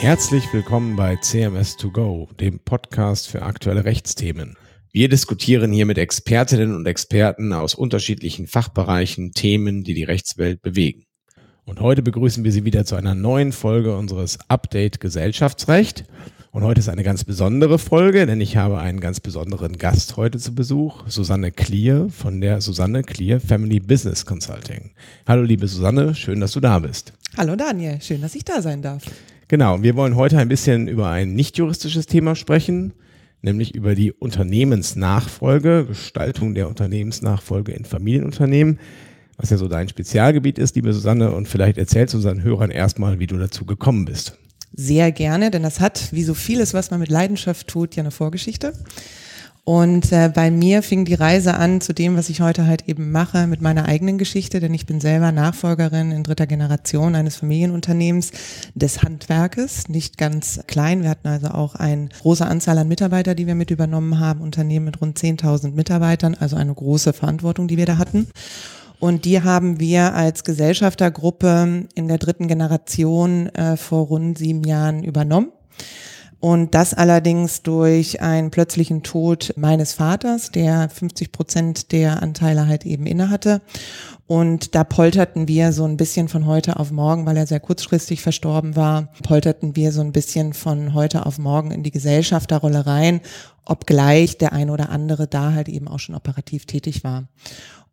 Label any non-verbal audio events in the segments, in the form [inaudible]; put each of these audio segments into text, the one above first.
Herzlich willkommen bei CMS2Go, dem Podcast für aktuelle Rechtsthemen. Wir diskutieren hier mit Expertinnen und Experten aus unterschiedlichen Fachbereichen Themen, die die Rechtswelt bewegen. Und heute begrüßen wir Sie wieder zu einer neuen Folge unseres Update Gesellschaftsrecht. Und heute ist eine ganz besondere Folge, denn ich habe einen ganz besonderen Gast heute zu Besuch, Susanne Klier von der Susanne Klier Family Business Consulting. Hallo liebe Susanne, schön, dass du da bist. Hallo Daniel, schön, dass ich da sein darf. Genau, wir wollen heute ein bisschen über ein nicht juristisches Thema sprechen, nämlich über die Unternehmensnachfolge, Gestaltung der Unternehmensnachfolge in Familienunternehmen, was ja so dein Spezialgebiet ist, liebe Susanne, und vielleicht erzählst du unseren Hörern erstmal, wie du dazu gekommen bist. Sehr gerne, denn das hat, wie so vieles, was man mit Leidenschaft tut, ja eine Vorgeschichte. Und äh, bei mir fing die Reise an zu dem, was ich heute halt eben mache, mit meiner eigenen Geschichte, denn ich bin selber Nachfolgerin in dritter Generation eines Familienunternehmens des Handwerkes, nicht ganz klein. Wir hatten also auch eine große Anzahl an Mitarbeiter, die wir mit übernommen haben, Unternehmen mit rund 10.000 Mitarbeitern, also eine große Verantwortung, die wir da hatten. Und die haben wir als Gesellschaftergruppe in der dritten Generation äh, vor rund sieben Jahren übernommen. Und das allerdings durch einen plötzlichen Tod meines Vaters, der 50 Prozent der Anteile halt eben innehatte. Und da polterten wir so ein bisschen von heute auf morgen, weil er sehr kurzfristig verstorben war, polterten wir so ein bisschen von heute auf morgen in die Gesellschafterrolle rein, obgleich der eine oder andere da halt eben auch schon operativ tätig war.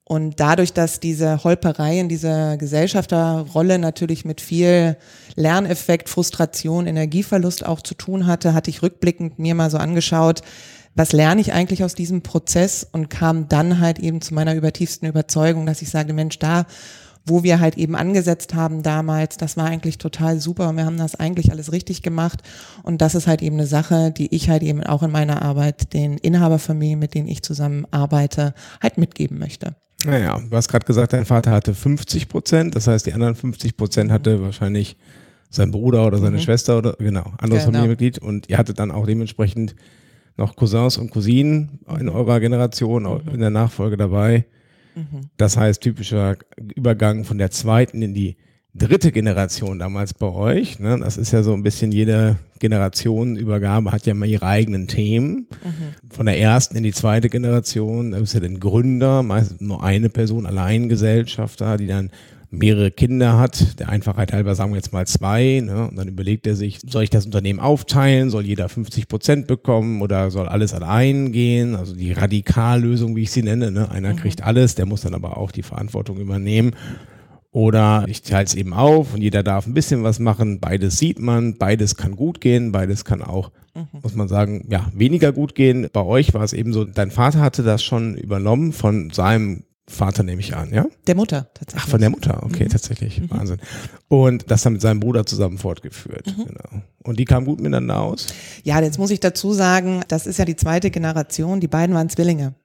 Und dadurch, dass diese Holperei in dieser Gesellschafterrolle natürlich mit viel Lerneffekt, Frustration, Energieverlust auch zu tun hatte, hatte ich rückblickend mir mal so angeschaut, was lerne ich eigentlich aus diesem Prozess und kam dann halt eben zu meiner übertiefsten Überzeugung, dass ich sage, Mensch, da, wo wir halt eben angesetzt haben damals, das war eigentlich total super und wir haben das eigentlich alles richtig gemacht und das ist halt eben eine Sache, die ich halt eben auch in meiner Arbeit den Inhaberfamilien, mit denen ich zusammen arbeite, halt mitgeben möchte. Naja, du hast gerade gesagt, dein Vater hatte 50 Prozent, das heißt, die anderen 50 Prozent hatte wahrscheinlich sein Bruder oder seine mhm. Schwester oder genau, anderes genau. Familienmitglied und ihr hattet dann auch dementsprechend noch Cousins und Cousinen in eurer Generation mhm. in der Nachfolge dabei. Mhm. Das heißt, typischer Übergang von der zweiten in die dritte Generation damals bei euch. Ne? Das ist ja so ein bisschen jede Generationenübergabe hat ja mal ihre eigenen Themen. Mhm. Von der ersten in die zweite Generation, da ist ja den Gründer, meistens nur eine Person, Alleingesellschafter, die dann mehrere Kinder hat, der Einfachheit halber sagen wir jetzt mal zwei, ne? und dann überlegt er sich, soll ich das Unternehmen aufteilen, soll jeder 50 Prozent bekommen oder soll alles allein gehen, also die Radikallösung, wie ich sie nenne, ne? einer mhm. kriegt alles, der muss dann aber auch die Verantwortung übernehmen. Oder ich teile es eben auf und jeder darf ein bisschen was machen. Beides sieht man, beides kann gut gehen, beides kann auch, mhm. muss man sagen, ja, weniger gut gehen. Bei euch war es eben so, dein Vater hatte das schon übernommen von seinem Vater nehme ich an, ja? Der Mutter tatsächlich. Ach, von der Mutter, okay, mhm. tatsächlich. Mhm. Wahnsinn. Und das dann mit seinem Bruder zusammen fortgeführt. Mhm. Genau. Und die kamen gut miteinander aus? Ja, jetzt muss ich dazu sagen, das ist ja die zweite Generation, die beiden waren Zwillinge.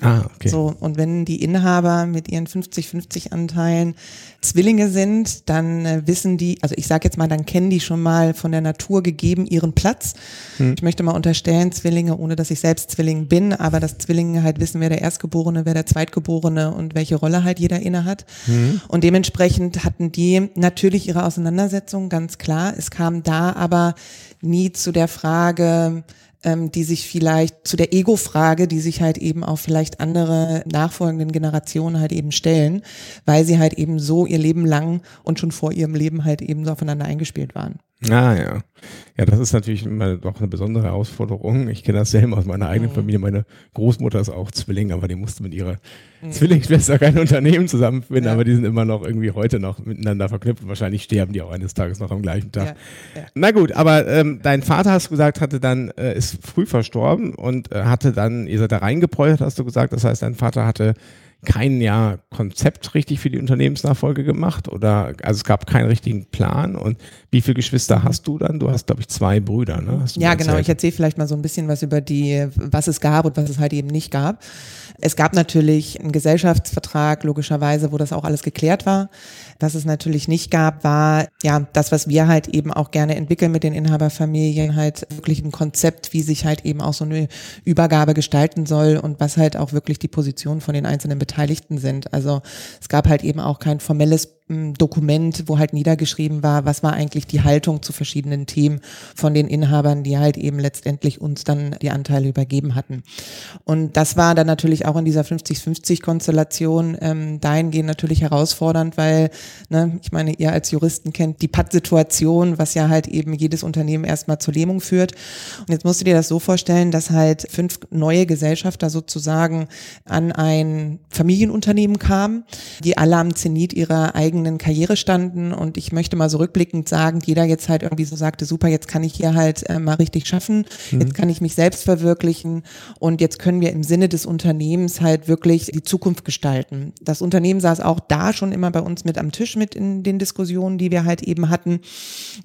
Ah, okay. So, und wenn die Inhaber mit ihren 50-50 Anteilen Zwillinge sind, dann äh, wissen die, also ich sage jetzt mal, dann kennen die schon mal von der Natur gegeben ihren Platz. Hm. Ich möchte mal unterstellen, Zwillinge, ohne dass ich selbst Zwilling bin, aber dass Zwillinge halt wissen, wer der Erstgeborene, wer der Zweitgeborene und welche Rolle halt jeder inne hat. Hm. Und dementsprechend hatten die natürlich ihre Auseinandersetzung, ganz klar. Es kam da aber nie zu der Frage, ähm, die sich vielleicht zu der Ego-Frage, die sich halt eben auch vielleicht andere nachfolgenden Generationen halt eben stellen, weil sie halt eben so ihr Leben lang und schon vor ihrem Leben halt eben so aufeinander eingespielt waren. Ah ja. Ja, das ist natürlich immer doch eine besondere Herausforderung. Ich kenne das selber aus meiner eigenen mhm. Familie. Meine Großmutter ist auch Zwilling, aber die musste mit ihrer mhm. Zwillingsschwester kein Unternehmen zusammenfinden, ja. aber die sind immer noch irgendwie heute noch miteinander verknüpft. Wahrscheinlich sterben die auch eines Tages noch am gleichen Tag. Ja. Ja. Na gut, aber ähm, dein Vater, hast du gesagt, hatte dann, äh, ist früh verstorben und äh, hatte dann, ihr seid da reingepoltert, hast du gesagt. Das heißt, dein Vater hatte kein ja, Konzept richtig für die Unternehmensnachfolge gemacht oder also es gab keinen richtigen Plan und wie viele Geschwister hast du dann? Du hast glaube ich zwei Brüder, ne? ja, genau. Ich erzähle vielleicht mal so ein bisschen was über die, was es gab und was es halt eben nicht gab. Es gab natürlich einen Gesellschaftsvertrag, logischerweise, wo das auch alles geklärt war. Was es natürlich nicht gab, war ja das, was wir halt eben auch gerne entwickeln mit den Inhaberfamilien, halt wirklich ein Konzept, wie sich halt eben auch so eine Übergabe gestalten soll und was halt auch wirklich die Position von den einzelnen Beteiligten sind. Also es gab halt eben auch kein formelles Dokument, wo halt niedergeschrieben war, was war eigentlich die Haltung zu verschiedenen Themen von den Inhabern, die halt eben letztendlich uns dann die Anteile übergeben hatten. Und das war dann natürlich auch in dieser 50-50-Konstellation ähm, dahingehend natürlich herausfordernd, weil, ne, ich meine, ihr als Juristen kennt die Patt-Situation, was ja halt eben jedes Unternehmen erstmal zur Lähmung führt. Und jetzt musst du dir das so vorstellen, dass halt fünf neue Gesellschafter sozusagen an ein Familienunternehmen kamen, die alle am Zenit ihrer eigenen Karriere standen. Und ich möchte mal so rückblickend sagen, jeder jetzt halt irgendwie so sagte, super, jetzt kann ich hier halt äh, mal richtig schaffen, mhm. jetzt kann ich mich selbst verwirklichen und jetzt können wir im Sinne des Unternehmens halt wirklich die Zukunft gestalten. Das Unternehmen saß auch da schon immer bei uns mit am Tisch mit in den Diskussionen, die wir halt eben hatten.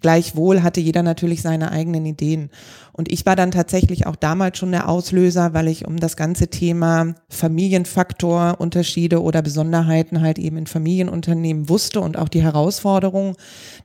Gleichwohl hatte jeder natürlich seine eigenen Ideen. Und ich war dann tatsächlich auch damals schon der Auslöser, weil ich um das ganze Thema Familienfaktor, Unterschiede oder Besonderheiten halt eben in Familienunternehmen wusste und auch die Herausforderungen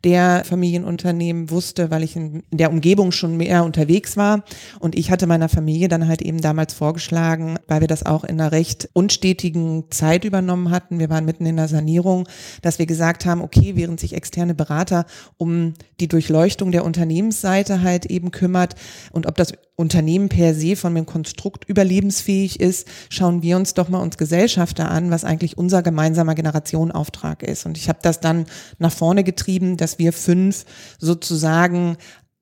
der Familienunternehmen wusste, weil ich in der Umgebung schon mehr unterwegs war. Und ich hatte meiner Familie dann halt eben damals vorgeschlagen, weil wir das auch in einer recht unstetigen Zeit übernommen hatten. Wir waren mitten in der Sanierung, dass wir gesagt haben, okay, während sich externe Berater um die Durchleuchtung der Unternehmensseite halt eben kümmert, und ob das Unternehmen per se von dem Konstrukt überlebensfähig ist, schauen wir uns doch mal uns Gesellschafter an, was eigentlich unser gemeinsamer Generationenauftrag ist. Und ich habe das dann nach vorne getrieben, dass wir fünf sozusagen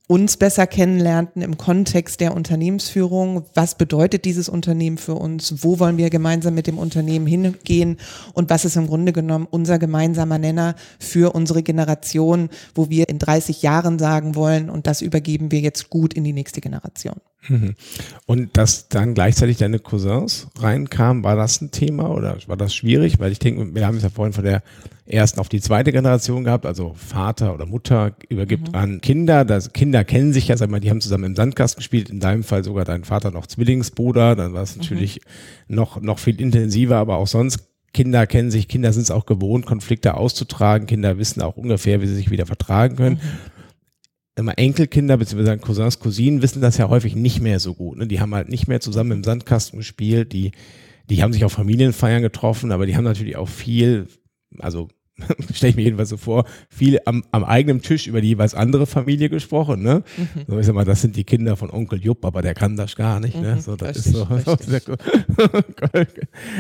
uns besser kennenlernten im Kontext der Unternehmensführung. Was bedeutet dieses Unternehmen für uns? Wo wollen wir gemeinsam mit dem Unternehmen hingehen? Und was ist im Grunde genommen unser gemeinsamer Nenner für unsere Generation, wo wir in 30 Jahren sagen wollen, und das übergeben wir jetzt gut in die nächste Generation? Mhm. Und dass dann gleichzeitig deine Cousins reinkamen, war das ein Thema oder war das schwierig? Weil ich denke, wir haben es ja vorhin von der ersten auf die zweite Generation gehabt, also Vater oder Mutter übergibt mhm. an Kinder. Das, Kinder kennen sich ja, sag mal, die haben zusammen im Sandkasten gespielt, in deinem Fall sogar dein Vater noch Zwillingsbruder, dann war es mhm. natürlich mhm. noch, noch viel intensiver, aber auch sonst Kinder kennen sich, Kinder sind es auch gewohnt, Konflikte auszutragen, Kinder wissen auch ungefähr, wie sie sich wieder vertragen können. Mhm immer Enkelkinder bzw. Cousins, Cousinen wissen das ja häufig nicht mehr so gut. Ne? Die haben halt nicht mehr zusammen im Sandkasten gespielt, die, die haben sich auf Familienfeiern getroffen, aber die haben natürlich auch viel, also [laughs] stelle ich mir jedenfalls so vor, viel am, am eigenen Tisch über die jeweils andere Familie gesprochen. Ne? Mhm. So, ich sag mal, das sind die Kinder von Onkel Jupp, aber der kann das gar nicht. Ne? Mhm, so, das richtig, ist so, [laughs]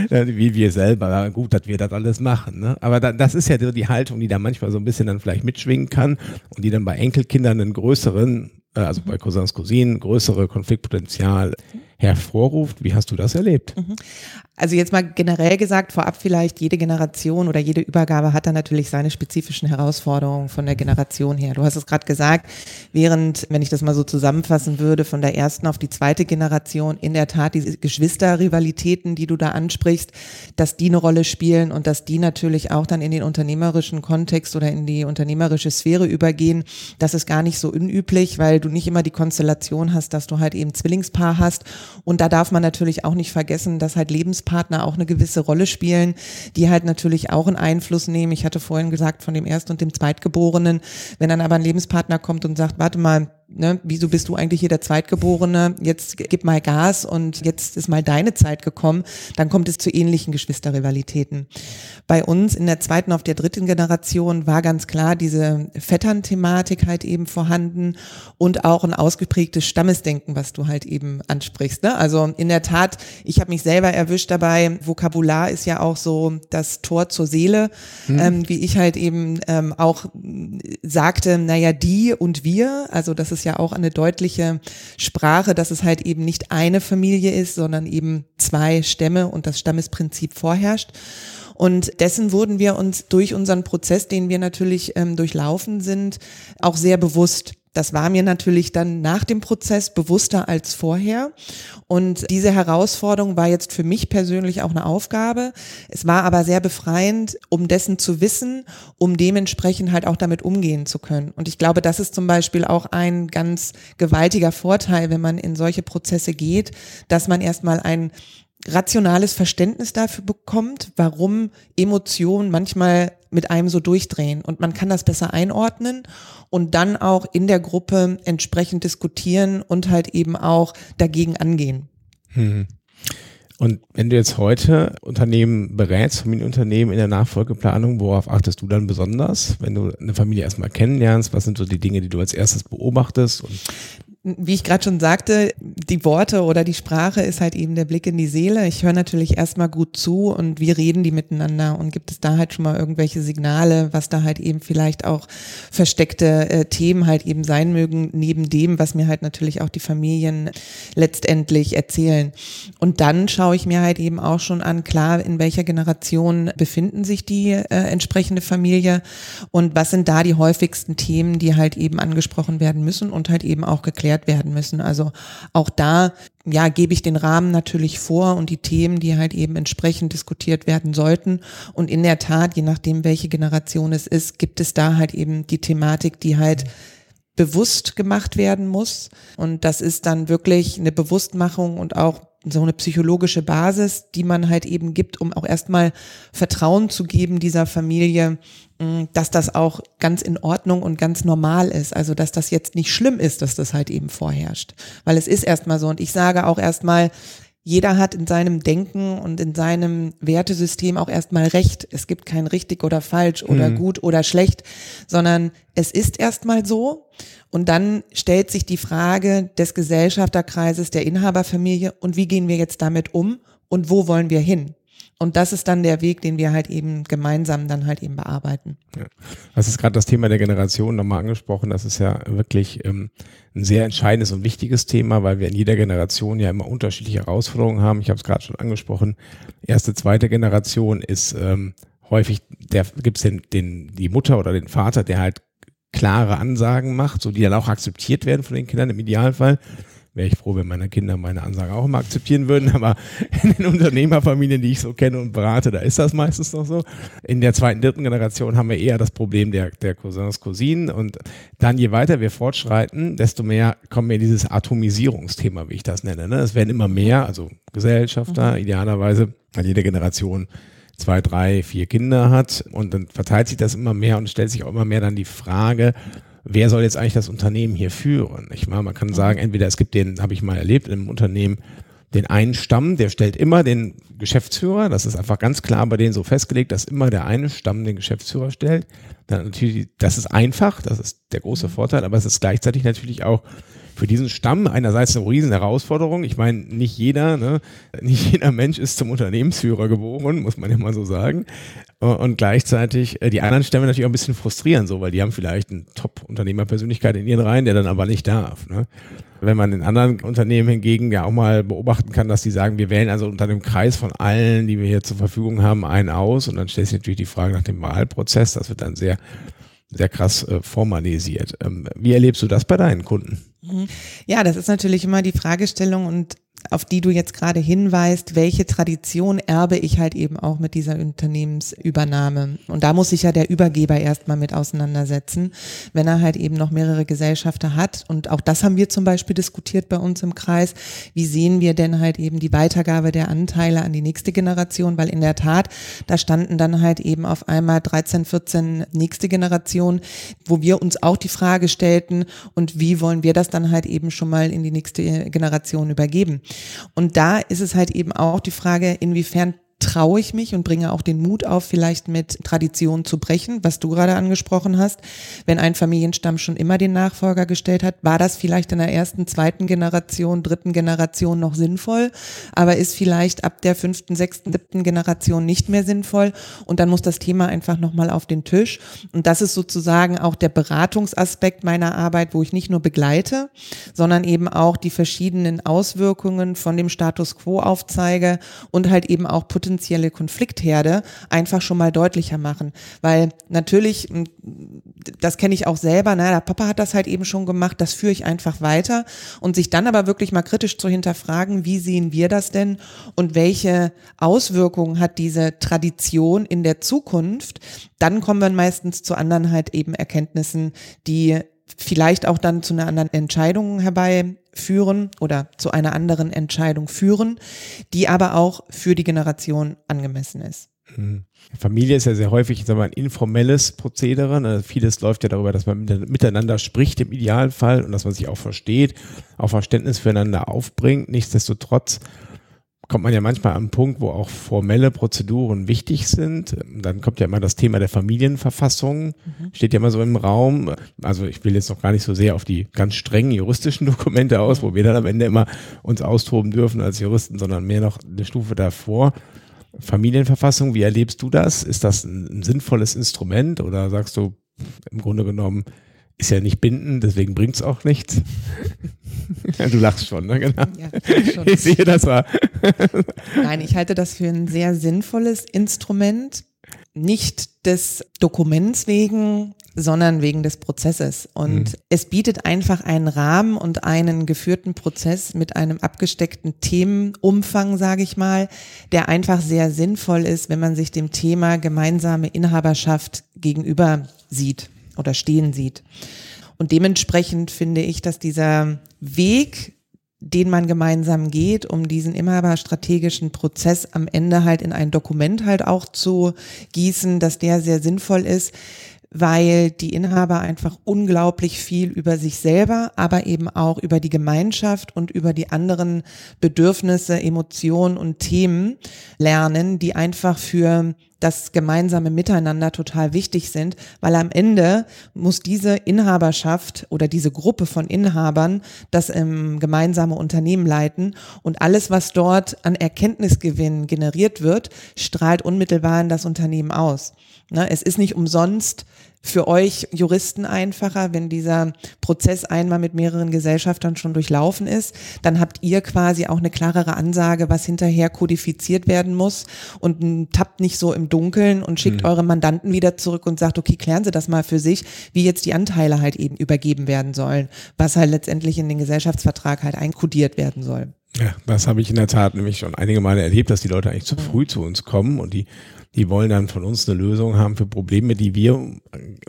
[laughs] wie wir selber. Gut, dass wir das alles machen. Ne? Aber da, das ist ja die Haltung, die da manchmal so ein bisschen dann vielleicht mitschwingen kann und die dann bei Enkelkindern einen größeren, äh, also bei Cousins, Cousinen, größere Konfliktpotenzial hervorruft. Wie hast du das erlebt? Mhm. Also jetzt mal generell gesagt, vorab vielleicht, jede Generation oder jede Übergabe hat da natürlich seine spezifischen Herausforderungen von der Generation her. Du hast es gerade gesagt, während, wenn ich das mal so zusammenfassen würde, von der ersten auf die zweite Generation in der Tat diese Geschwisterrivalitäten, die du da ansprichst, dass die eine Rolle spielen und dass die natürlich auch dann in den unternehmerischen Kontext oder in die unternehmerische Sphäre übergehen. Das ist gar nicht so unüblich, weil du nicht immer die Konstellation hast, dass du halt eben Zwillingspaar hast. Und da darf man natürlich auch nicht vergessen, dass halt Lebens Lebenspartner auch eine gewisse Rolle spielen, die halt natürlich auch einen Einfluss nehmen. Ich hatte vorhin gesagt von dem Erst- und dem Zweitgeborenen. Wenn dann aber ein Lebenspartner kommt und sagt, warte mal, ne, wieso bist du eigentlich hier der Zweitgeborene? Jetzt gib mal Gas und jetzt ist mal deine Zeit gekommen. Dann kommt es zu ähnlichen Geschwisterrivalitäten. Bei uns in der zweiten auf der dritten Generation war ganz klar diese Vettern-Thematik halt eben vorhanden und auch ein ausgeprägtes Stammesdenken, was du halt eben ansprichst. Ne? Also in der Tat, ich habe mich selber erwischt dabei. Vokabular ist ja auch so das Tor zur Seele, hm. ähm, wie ich halt eben ähm, auch sagte, naja, die und wir, also das ist ist ja auch eine deutliche Sprache, dass es halt eben nicht eine Familie ist, sondern eben zwei Stämme und das Stammesprinzip vorherrscht. Und dessen wurden wir uns durch unseren Prozess, den wir natürlich ähm, durchlaufen sind, auch sehr bewusst. Das war mir natürlich dann nach dem Prozess bewusster als vorher. Und diese Herausforderung war jetzt für mich persönlich auch eine Aufgabe. Es war aber sehr befreiend, um dessen zu wissen, um dementsprechend halt auch damit umgehen zu können. Und ich glaube, das ist zum Beispiel auch ein ganz gewaltiger Vorteil, wenn man in solche Prozesse geht, dass man erstmal ein rationales Verständnis dafür bekommt, warum Emotionen manchmal mit einem so durchdrehen. Und man kann das besser einordnen und dann auch in der Gruppe entsprechend diskutieren und halt eben auch dagegen angehen. Hm. Und wenn du jetzt heute Unternehmen berätst, Familienunternehmen in der Nachfolgeplanung, worauf achtest du dann besonders, wenn du eine Familie erstmal kennenlernst? Was sind so die Dinge, die du als erstes beobachtest? Wie ich gerade schon sagte, die Worte oder die Sprache ist halt eben der Blick in die Seele. Ich höre natürlich erstmal gut zu und wie reden die miteinander und gibt es da halt schon mal irgendwelche Signale, was da halt eben vielleicht auch versteckte äh, Themen halt eben sein mögen, neben dem, was mir halt natürlich auch die Familien letztendlich erzählen. Und dann schaue ich mir halt eben auch schon an, klar, in welcher Generation befinden sich die äh, entsprechende Familie und was sind da die häufigsten Themen, die halt eben angesprochen werden müssen und halt eben auch geklärt geklärt werden müssen. Also auch da ja, gebe ich den Rahmen natürlich vor und die Themen, die halt eben entsprechend diskutiert werden sollten. Und in der Tat, je nachdem, welche Generation es ist, gibt es da halt eben die Thematik, die halt bewusst gemacht werden muss. Und das ist dann wirklich eine Bewusstmachung und auch so eine psychologische Basis, die man halt eben gibt, um auch erstmal Vertrauen zu geben dieser Familie, mm, dass das auch ganz in Ordnung und ganz normal ist. Also, dass das jetzt nicht schlimm ist, dass das halt eben vorherrscht. Weil es ist erstmal so. Und ich sage auch erstmal, jeder hat in seinem Denken und in seinem Wertesystem auch erstmal recht. Es gibt kein richtig oder falsch oder mhm. gut oder schlecht, sondern es ist erstmal so. Und dann stellt sich die Frage des Gesellschafterkreises der Inhaberfamilie und wie gehen wir jetzt damit um und wo wollen wir hin? Und das ist dann der Weg, den wir halt eben gemeinsam dann halt eben bearbeiten. Ja. Das ist gerade das Thema der Generation nochmal angesprochen. Das ist ja wirklich ähm, ein sehr entscheidendes und wichtiges Thema, weil wir in jeder Generation ja immer unterschiedliche Herausforderungen haben. Ich habe es gerade schon angesprochen. Erste, zweite Generation ist ähm, häufig, der gibt es den, den, die Mutter oder den Vater, der halt klare Ansagen macht, so die dann auch akzeptiert werden von den Kindern im Idealfall wäre ich froh, wenn meine Kinder meine Ansagen auch immer akzeptieren würden. Aber in den Unternehmerfamilien, die ich so kenne und berate, da ist das meistens noch so. In der zweiten, dritten Generation haben wir eher das Problem der, der Cousins, Cousinen. Und dann, je weiter wir fortschreiten, desto mehr kommen wir in dieses Atomisierungsthema, wie ich das nenne. Ne? Es werden immer mehr, also Gesellschafter, mhm. idealerweise, weil jede Generation zwei, drei, vier Kinder hat und dann verteilt sich das immer mehr und stellt sich auch immer mehr dann die Frage, wer soll jetzt eigentlich das Unternehmen hier führen? Ich meine, man kann sagen, entweder es gibt den, habe ich mal erlebt, einem Unternehmen, den einen Stamm, der stellt immer den Geschäftsführer, das ist einfach ganz klar bei denen so festgelegt, dass immer der eine Stamm den Geschäftsführer stellt. Dann natürlich, das ist einfach, das ist der große Vorteil, aber es ist gleichzeitig natürlich auch für diesen Stamm einerseits eine riesen Herausforderung. Ich meine, nicht jeder, ne, nicht jeder Mensch ist zum Unternehmensführer geboren, muss man ja mal so sagen. Und gleichzeitig äh, die anderen Stämme natürlich auch ein bisschen frustrieren, so, weil die haben vielleicht eine Top-Unternehmerpersönlichkeit in ihren Reihen, der dann aber nicht darf. Ne? Wenn man in anderen Unternehmen hingegen ja auch mal beobachten kann, dass die sagen, wir wählen also unter dem Kreis von allen, die wir hier zur Verfügung haben, einen aus. Und dann stellt sich natürlich die Frage nach dem Wahlprozess. Das wird dann sehr, sehr krass äh, formalisiert. Ähm, wie erlebst du das bei deinen Kunden? Mhm. Ja, das ist natürlich immer die Fragestellung und auf die du jetzt gerade hinweist, welche Tradition erbe ich halt eben auch mit dieser Unternehmensübernahme. Und da muss sich ja der Übergeber erstmal mit auseinandersetzen, wenn er halt eben noch mehrere Gesellschafter hat. Und auch das haben wir zum Beispiel diskutiert bei uns im Kreis. Wie sehen wir denn halt eben die Weitergabe der Anteile an die nächste Generation? Weil in der Tat, da standen dann halt eben auf einmal 13, 14 nächste Generation, wo wir uns auch die Frage stellten, und wie wollen wir das dann halt eben schon mal in die nächste Generation übergeben? Und da ist es halt eben auch die Frage, inwiefern traue ich mich und bringe auch den Mut auf, vielleicht mit Traditionen zu brechen, was du gerade angesprochen hast. Wenn ein Familienstamm schon immer den Nachfolger gestellt hat, war das vielleicht in der ersten, zweiten Generation, dritten Generation noch sinnvoll, aber ist vielleicht ab der fünften, sechsten, siebten Generation nicht mehr sinnvoll und dann muss das Thema einfach nochmal auf den Tisch. Und das ist sozusagen auch der Beratungsaspekt meiner Arbeit, wo ich nicht nur begleite, sondern eben auch die verschiedenen Auswirkungen von dem Status quo aufzeige und halt eben auch potenzielle Konfliktherde einfach schon mal deutlicher machen. Weil natürlich, das kenne ich auch selber, na, der Papa hat das halt eben schon gemacht, das führe ich einfach weiter und sich dann aber wirklich mal kritisch zu hinterfragen, wie sehen wir das denn und welche Auswirkungen hat diese Tradition in der Zukunft, dann kommen wir meistens zu anderen halt eben Erkenntnissen, die vielleicht auch dann zu einer anderen Entscheidung herbeiführen oder zu einer anderen Entscheidung führen, die aber auch für die Generation angemessen ist. Mhm. Familie ist ja sehr häufig sag mal, ein informelles Prozedere. Ne? Vieles läuft ja darüber, dass man miteinander spricht im Idealfall und dass man sich auch versteht, auch Verständnis füreinander aufbringt. Nichtsdestotrotz kommt man ja manchmal am Punkt, wo auch formelle Prozeduren wichtig sind. Dann kommt ja immer das Thema der Familienverfassung, mhm. steht ja immer so im Raum. Also ich will jetzt noch gar nicht so sehr auf die ganz strengen juristischen [laughs] Dokumente aus, wo wir dann am Ende immer uns austoben dürfen als Juristen, sondern mehr noch eine Stufe davor. Familienverfassung, wie erlebst du das? Ist das ein, ein sinnvolles Instrument oder sagst du im Grunde genommen, ist ja nicht bindend, deswegen bringt es auch nichts. [laughs] ja, du lachst schon, ne? Genau. Ja, schon. Ich sehe das war. Nein, ich halte das für ein sehr sinnvolles Instrument. Nicht des Dokuments wegen, sondern wegen des Prozesses. Und mhm. es bietet einfach einen Rahmen und einen geführten Prozess mit einem abgesteckten Themenumfang, sage ich mal, der einfach sehr sinnvoll ist, wenn man sich dem Thema gemeinsame Inhaberschaft gegenüber sieht oder stehen sieht. Und dementsprechend finde ich, dass dieser Weg, den man gemeinsam geht, um diesen inhaberstrategischen Prozess am Ende halt in ein Dokument halt auch zu gießen, dass der sehr sinnvoll ist, weil die Inhaber einfach unglaublich viel über sich selber, aber eben auch über die Gemeinschaft und über die anderen Bedürfnisse, Emotionen und Themen lernen, die einfach für das gemeinsame Miteinander total wichtig sind, weil am Ende muss diese Inhaberschaft oder diese Gruppe von Inhabern das ähm, gemeinsame Unternehmen leiten und alles, was dort an Erkenntnisgewinn generiert wird, strahlt unmittelbar in das Unternehmen aus. Ne, es ist nicht umsonst für euch Juristen einfacher, wenn dieser Prozess einmal mit mehreren Gesellschaftern schon durchlaufen ist. Dann habt ihr quasi auch eine klarere Ansage, was hinterher kodifiziert werden muss und tappt nicht so im Dunkeln und schickt mhm. eure Mandanten wieder zurück und sagt, okay, klären Sie das mal für sich, wie jetzt die Anteile halt eben übergeben werden sollen, was halt letztendlich in den Gesellschaftsvertrag halt einkodiert werden soll. Ja, das habe ich in der Tat nämlich schon einige Male erlebt, dass die Leute eigentlich zu früh zu uns kommen und die die wollen dann von uns eine Lösung haben für Probleme, die wir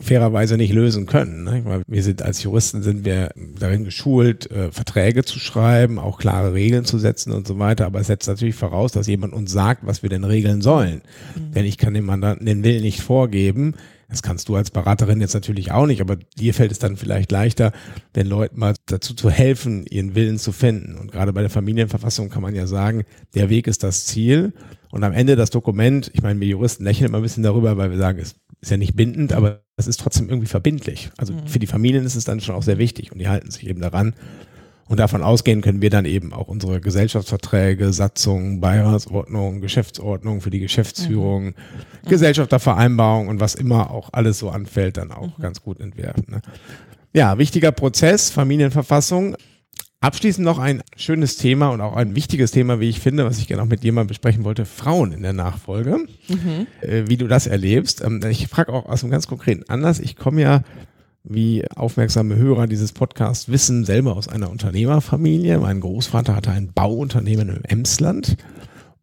fairerweise nicht lösen können. Ne? Weil wir sind als Juristen sind wir darin geschult, äh, Verträge zu schreiben, auch klare Regeln zu setzen und so weiter. Aber es setzt natürlich voraus, dass jemand uns sagt, was wir denn regeln sollen. Mhm. Denn ich kann dem Mandanten den Willen nicht vorgeben. Das kannst du als Beraterin jetzt natürlich auch nicht, aber dir fällt es dann vielleicht leichter, den Leuten mal dazu zu helfen, ihren Willen zu finden. Und gerade bei der Familienverfassung kann man ja sagen, der Weg ist das Ziel. Und am Ende das Dokument, ich meine, wir Juristen lächeln immer ein bisschen darüber, weil wir sagen, es ist ja nicht bindend, aber es ist trotzdem irgendwie verbindlich. Also mhm. für die Familien ist es dann schon auch sehr wichtig und die halten sich eben daran. Und davon ausgehen können wir dann eben auch unsere Gesellschaftsverträge, Satzungen, Beiratsordnung, Geschäftsordnung für die Geschäftsführung, mhm. Gesellschaftervereinbarung und was immer auch alles so anfällt, dann auch mhm. ganz gut entwerfen. Ne? Ja, wichtiger Prozess, Familienverfassung. Abschließend noch ein schönes Thema und auch ein wichtiges Thema, wie ich finde, was ich gerne auch mit dir mal besprechen wollte, Frauen in der Nachfolge. Mhm. Äh, wie du das erlebst. Ähm, ich frage auch aus einem ganz konkreten Anlass. Ich komme ja, wie aufmerksame Hörer dieses Podcasts wissen, selber aus einer Unternehmerfamilie. Mein Großvater hatte ein Bauunternehmen im Emsland.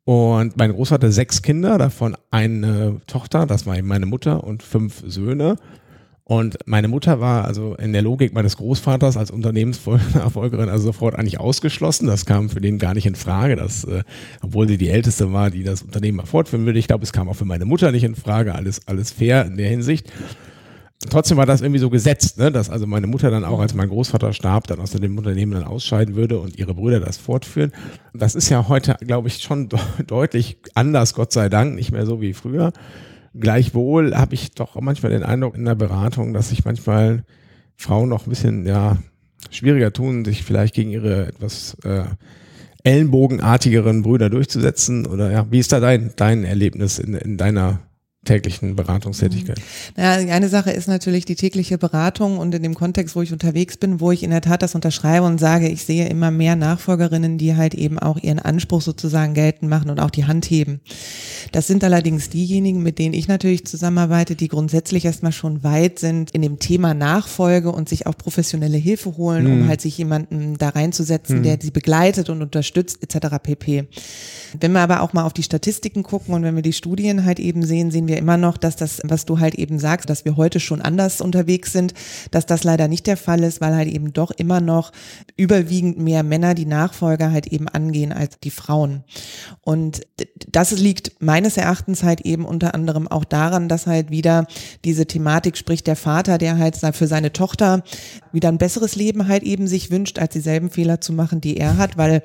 Und mein Großvater sechs Kinder, davon eine Tochter, das war eben meine Mutter und fünf Söhne. Und meine Mutter war also in der Logik meines Großvaters als Unternehmensnachfolgerin also sofort eigentlich ausgeschlossen. Das kam für den gar nicht in Frage, dass, äh, obwohl sie die Älteste war, die das Unternehmen mal fortführen würde. Ich glaube, es kam auch für meine Mutter nicht in Frage. Alles, alles fair in der Hinsicht. Trotzdem war das irgendwie so gesetzt, ne? dass also meine Mutter dann auch, als mein Großvater starb, dann aus dem Unternehmen dann ausscheiden würde und ihre Brüder das fortführen. Das ist ja heute, glaube ich, schon [laughs] de deutlich anders, Gott sei Dank, nicht mehr so wie früher. Gleichwohl habe ich doch manchmal den Eindruck in der Beratung, dass sich manchmal Frauen noch ein bisschen ja, schwieriger tun, sich vielleicht gegen ihre etwas äh, ellenbogenartigeren Brüder durchzusetzen. Oder ja, wie ist da dein, dein Erlebnis in, in deiner täglichen Beratungstätigkeit? Naja, eine Sache ist natürlich die tägliche Beratung und in dem Kontext, wo ich unterwegs bin, wo ich in der Tat das unterschreibe und sage, ich sehe immer mehr Nachfolgerinnen, die halt eben auch ihren Anspruch sozusagen geltend machen und auch die Hand heben. Das sind allerdings diejenigen, mit denen ich natürlich zusammenarbeite, die grundsätzlich erstmal schon weit sind in dem Thema Nachfolge und sich auch professionelle Hilfe holen, mhm. um halt sich jemanden da reinzusetzen, mhm. der sie begleitet und unterstützt etc. pp. Wenn wir aber auch mal auf die Statistiken gucken und wenn wir die Studien halt eben sehen, sehen wir wir immer noch, dass das, was du halt eben sagst, dass wir heute schon anders unterwegs sind, dass das leider nicht der Fall ist, weil halt eben doch immer noch überwiegend mehr Männer die Nachfolger halt eben angehen als die Frauen. Und das liegt meines Erachtens halt eben unter anderem auch daran, dass halt wieder diese Thematik spricht, der Vater, der halt für seine Tochter wieder ein besseres Leben halt eben sich wünscht, als dieselben Fehler zu machen, die er hat, weil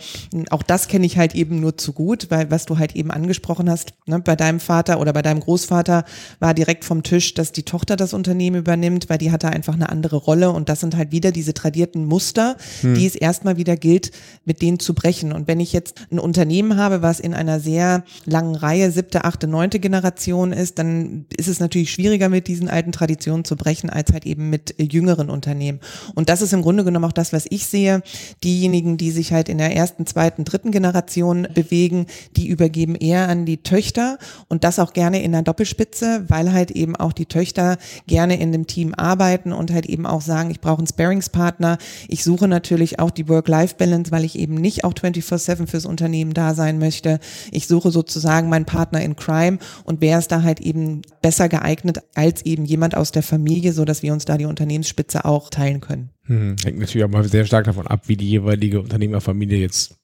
auch das kenne ich halt eben nur zu gut, weil was du halt eben angesprochen hast, ne, bei deinem Vater oder bei deinem Großvater war direkt vom Tisch, dass die Tochter das Unternehmen übernimmt, weil die hatte einfach eine andere Rolle und das sind halt wieder diese tradierten Muster, hm. die es erstmal wieder gilt, mit denen zu brechen. Und wenn ich jetzt ein Unternehmen habe, was in einer sehr langen Reihe, siebte, achte, neunte Generation ist, dann ist es natürlich schwieriger mit diesen alten Traditionen zu brechen, als halt eben mit jüngeren Unternehmen. Und das ist im Grunde genommen auch das, was ich sehe. Diejenigen, die sich halt in der ersten, zweiten, dritten Generation bewegen, die übergeben eher an die Töchter und das auch gerne in der Doppelspitze, weil halt eben auch die Töchter gerne in dem Team arbeiten und halt eben auch sagen, ich brauche einen Sparingspartner. Ich suche natürlich auch die Work-Life-Balance, weil ich eben nicht auch 24-7 fürs Unternehmen da sein möchte. Ich suche sozusagen meinen Partner in Crime und wer ist da halt eben besser geeignet als eben jemand aus der Familie, so dass wir uns da die Unternehmensspitze auch teilen können. Hm, hängt natürlich auch mal sehr stark davon ab, wie die jeweilige Unternehmerfamilie jetzt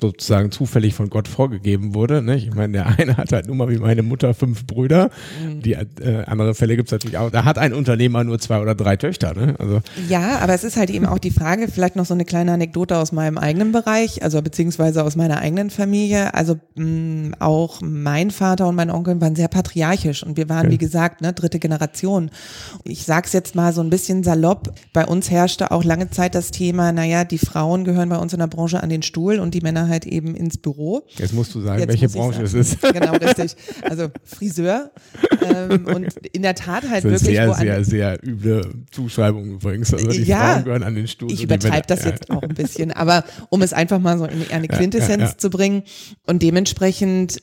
sozusagen zufällig von Gott vorgegeben wurde. Ne? Ich meine, der eine hat halt nur mal wie meine Mutter fünf Brüder. Mhm. Die äh, andere Fälle gibt es natürlich auch. Da hat ein Unternehmer nur zwei oder drei Töchter. Ne? Also ja, aber es ist halt eben auch die Frage, vielleicht noch so eine kleine Anekdote aus meinem eigenen Bereich, also beziehungsweise aus meiner eigenen Familie. Also mh, mm, auch mein Vater und mein Onkel waren sehr patriarchisch und wir waren, okay. wie gesagt, ne, dritte Generation. Ich sag's jetzt mal so ein bisschen salopp. Bei uns herrschte auch lange Zeit das Thema, naja, die Frauen gehören bei uns in der Branche an den Stuhl und die Männer halt eben ins Büro. Jetzt musst du sagen, Jetzt welche Branche sagen. es ist. Genau, richtig. [laughs] Also Friseur. Ähm, und in der Tat halt das wirklich. Sehr, sehr, sehr üble Zuschreibung übrigens. Also die ja, Frauen gehören an den Stuhl. Ich übertreibe das ja. jetzt auch ein bisschen, aber um es einfach mal so in eine Quintessenz ja, ja, zu bringen. Und dementsprechend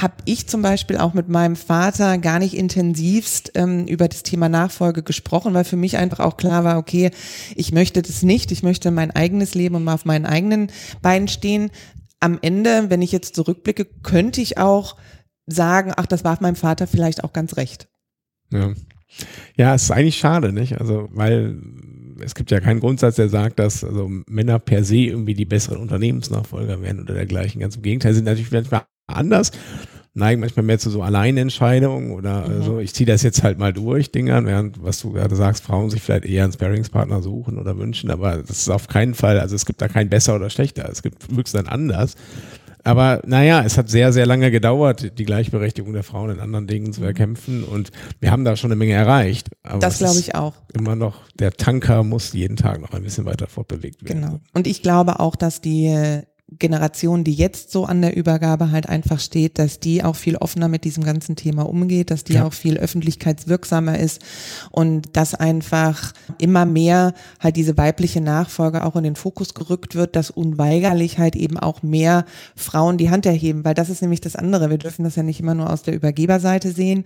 habe ich zum Beispiel auch mit meinem Vater gar nicht intensivst ähm, über das Thema Nachfolge gesprochen, weil für mich einfach auch klar war, okay, ich möchte das nicht, ich möchte mein eigenes Leben und mal auf meinen eigenen Beinen stehen am Ende, wenn ich jetzt zurückblicke, könnte ich auch sagen, ach, das war meinem Vater vielleicht auch ganz recht. Ja. Ja, es ist eigentlich schade, nicht? Also, weil es gibt ja keinen Grundsatz, der sagt, dass also Männer per se irgendwie die besseren Unternehmensnachfolger werden oder dergleichen. Ganz im Gegenteil, sind natürlich manchmal anders neigen manchmal mehr zu so Alleinentscheidungen oder mhm. so, ich ziehe das jetzt halt mal durch, Dingern, während, was du gerade sagst, Frauen sich vielleicht eher einen Sparingspartner suchen oder wünschen, aber das ist auf keinen Fall, also es gibt da kein besser oder schlechter, es gibt höchstens dann anders. Aber naja, es hat sehr, sehr lange gedauert, die Gleichberechtigung der Frauen in anderen Dingen zu mhm. erkämpfen und wir haben da schon eine Menge erreicht. Aber das glaube ich auch. Immer noch, der Tanker muss jeden Tag noch ein bisschen weiter fortbewegt werden. Genau. Und ich glaube auch, dass die Generation, die jetzt so an der Übergabe halt einfach steht, dass die auch viel offener mit diesem ganzen Thema umgeht, dass die ja. auch viel öffentlichkeitswirksamer ist und dass einfach immer mehr halt diese weibliche Nachfolge auch in den Fokus gerückt wird, dass unweigerlich halt eben auch mehr Frauen die Hand erheben, weil das ist nämlich das andere. Wir dürfen das ja nicht immer nur aus der Übergeberseite sehen,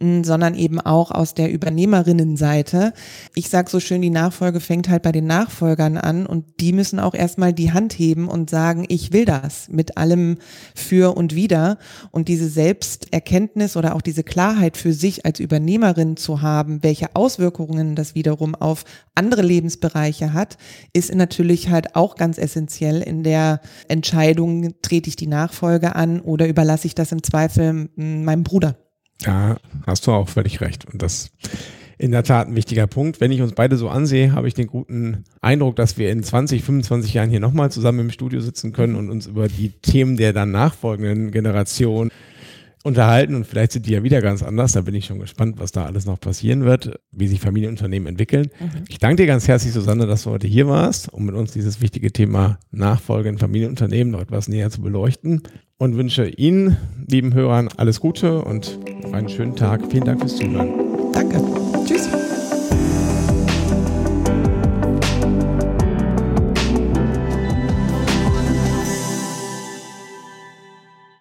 sondern eben auch aus der Übernehmerinnenseite. Ich sag so schön, die Nachfolge fängt halt bei den Nachfolgern an und die müssen auch erstmal die Hand heben und sagen, sagen, ich will das mit allem für und wieder. Und diese Selbsterkenntnis oder auch diese Klarheit für sich als Übernehmerin zu haben, welche Auswirkungen das wiederum auf andere Lebensbereiche hat, ist natürlich halt auch ganz essentiell in der Entscheidung, trete ich die Nachfolge an oder überlasse ich das im Zweifel hm, meinem Bruder. Ja, hast du auch völlig recht. Und das in der Tat ein wichtiger Punkt. Wenn ich uns beide so ansehe, habe ich den guten Eindruck, dass wir in 20, 25 Jahren hier nochmal zusammen im Studio sitzen können und uns über die Themen der dann nachfolgenden Generation unterhalten und vielleicht sind die ja wieder ganz anders. Da bin ich schon gespannt, was da alles noch passieren wird, wie sich Familienunternehmen entwickeln. Mhm. Ich danke dir ganz herzlich, Susanne, dass du heute hier warst, um mit uns dieses wichtige Thema Nachfolge in Familienunternehmen noch etwas näher zu beleuchten und wünsche Ihnen, lieben Hörern, alles Gute und einen schönen Tag. Vielen Dank fürs Zuhören. Danke.